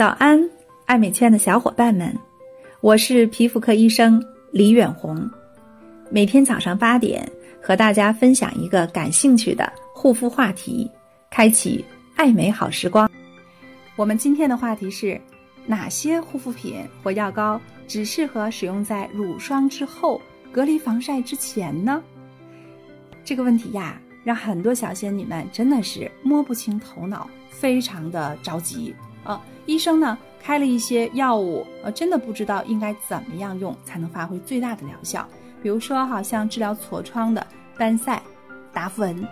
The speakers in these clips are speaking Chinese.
早安，爱美圈的小伙伴们，我是皮肤科医生李远红。每天早上八点，和大家分享一个感兴趣的护肤话题，开启爱美好时光。我们今天的话题是：哪些护肤品或药膏只适合使用在乳霜之后，隔离防晒之前呢？这个问题呀，让很多小仙女们真的是摸不清头脑，非常的着急。啊，医生呢开了一些药物，呃，真的不知道应该怎么样用才能发挥最大的疗效。比如说，好像治疗痤疮的丹赛、达芙恩，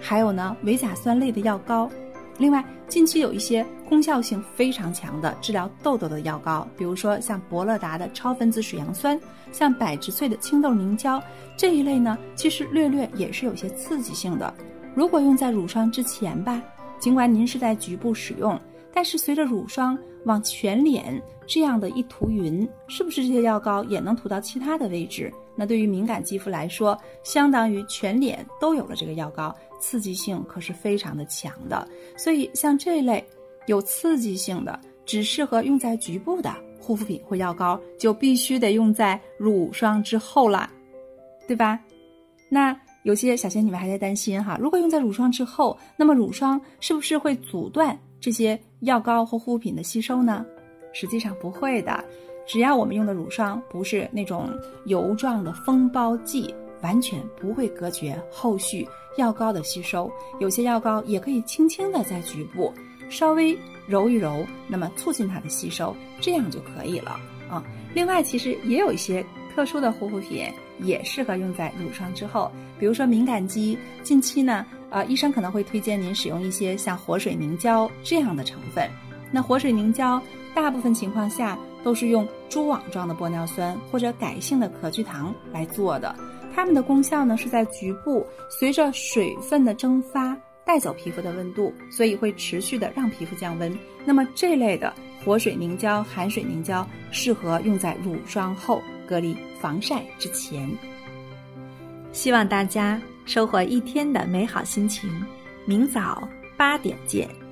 还有呢维甲酸类的药膏。另外，近期有一些功效性非常强的治疗痘痘的药膏，比如说像博乐达的超分子水杨酸，像百植萃的青豆凝胶这一类呢，其实略略也是有些刺激性的。如果用在乳霜之前吧，尽管您是在局部使用。但是随着乳霜往全脸这样的一涂匀，是不是这些药膏也能涂到其他的位置？那对于敏感肌肤来说，相当于全脸都有了这个药膏，刺激性可是非常的强的。所以像这类有刺激性的，只适合用在局部的护肤品或药膏，就必须得用在乳霜之后了，对吧？那有些小仙女们还在担心哈，如果用在乳霜之后，那么乳霜是不是会阻断？这些药膏或护肤品的吸收呢？实际上不会的，只要我们用的乳霜不是那种油状的封包剂，完全不会隔绝后续药膏的吸收。有些药膏也可以轻轻的在局部稍微揉一揉，那么促进它的吸收，这样就可以了啊。另外，其实也有一些特殊的护肤品也适合用在乳霜之后，比如说敏感肌，近期呢。啊，医生可能会推荐您使用一些像活水凝胶这样的成分。那活水凝胶大部分情况下都是用蛛网状的玻尿酸或者改性的壳聚糖来做的。它们的功效呢是在局部随着水分的蒸发带走皮肤的温度，所以会持续的让皮肤降温。那么这类的活水凝胶、含水凝胶适合用在乳霜后隔离防晒之前。希望大家。收获一天的美好心情，明早八点见。